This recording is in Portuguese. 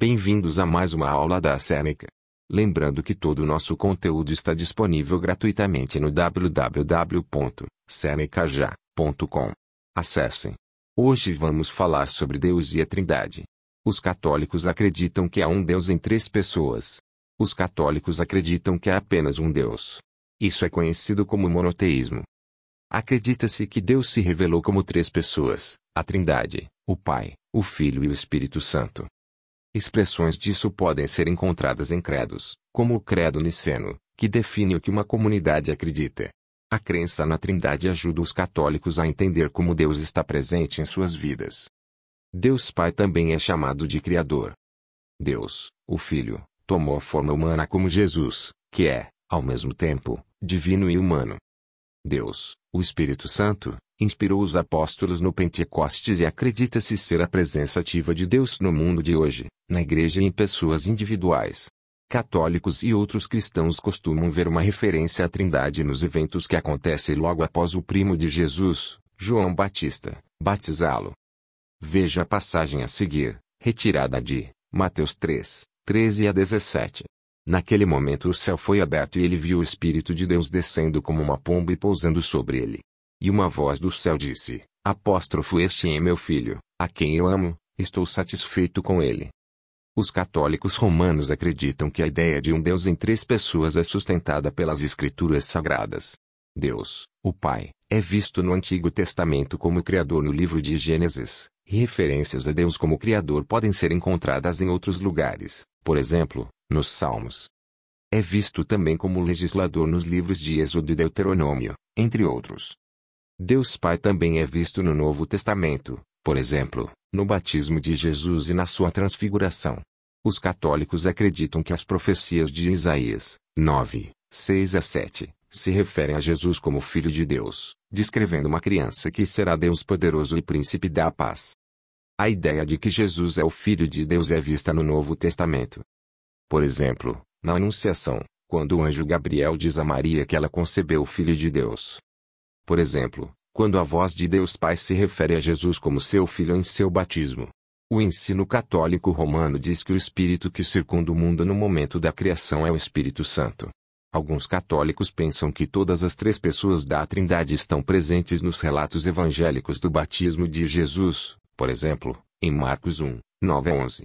Bem-vindos a mais uma aula da Seneca. Lembrando que todo o nosso conteúdo está disponível gratuitamente no www.senecaja.com. Acessem. Hoje vamos falar sobre Deus e a Trindade. Os católicos acreditam que há um Deus em três pessoas. Os católicos acreditam que há apenas um Deus. Isso é conhecido como monoteísmo. Acredita-se que Deus se revelou como três pessoas, a Trindade, o Pai, o Filho e o Espírito Santo. Expressões disso podem ser encontradas em credos, como o credo niceno, que define o que uma comunidade acredita. A crença na Trindade ajuda os católicos a entender como Deus está presente em suas vidas. Deus Pai também é chamado de Criador. Deus, o Filho, tomou a forma humana como Jesus, que é, ao mesmo tempo, divino e humano. Deus, o Espírito Santo, inspirou os apóstolos no Pentecostes e acredita-se ser a presença ativa de Deus no mundo de hoje, na igreja e em pessoas individuais. Católicos e outros cristãos costumam ver uma referência à Trindade nos eventos que acontecem logo após o primo de Jesus, João Batista, batizá-lo. Veja a passagem a seguir, retirada de Mateus 3, 13 a 17. Naquele momento o céu foi aberto e ele viu o Espírito de Deus descendo como uma pomba e pousando sobre ele. E uma voz do céu disse: Apóstrofo este é meu filho, a quem eu amo, estou satisfeito com ele. Os católicos romanos acreditam que a ideia de um Deus em três pessoas é sustentada pelas Escrituras Sagradas. Deus, o Pai, é visto no Antigo Testamento como Criador no livro de Gênesis, e referências a Deus como Criador podem ser encontradas em outros lugares, por exemplo, nos Salmos. É visto também como legislador nos livros de Êxodo e Deuteronômio, entre outros. Deus Pai também é visto no Novo Testamento, por exemplo, no batismo de Jesus e na sua transfiguração. Os católicos acreditam que as profecias de Isaías 9, 6 a 7 se referem a Jesus como Filho de Deus, descrevendo uma criança que será Deus poderoso e príncipe da paz. A ideia de que Jesus é o Filho de Deus é vista no Novo Testamento. Por exemplo, na Anunciação, quando o anjo Gabriel diz a Maria que ela concebeu o Filho de Deus. Por exemplo, quando a voz de Deus Pai se refere a Jesus como seu Filho em seu batismo. O ensino católico romano diz que o Espírito que circunda o mundo no momento da criação é o Espírito Santo. Alguns católicos pensam que todas as três pessoas da Trindade estão presentes nos relatos evangélicos do batismo de Jesus, por exemplo, em Marcos 1, 9 a 11.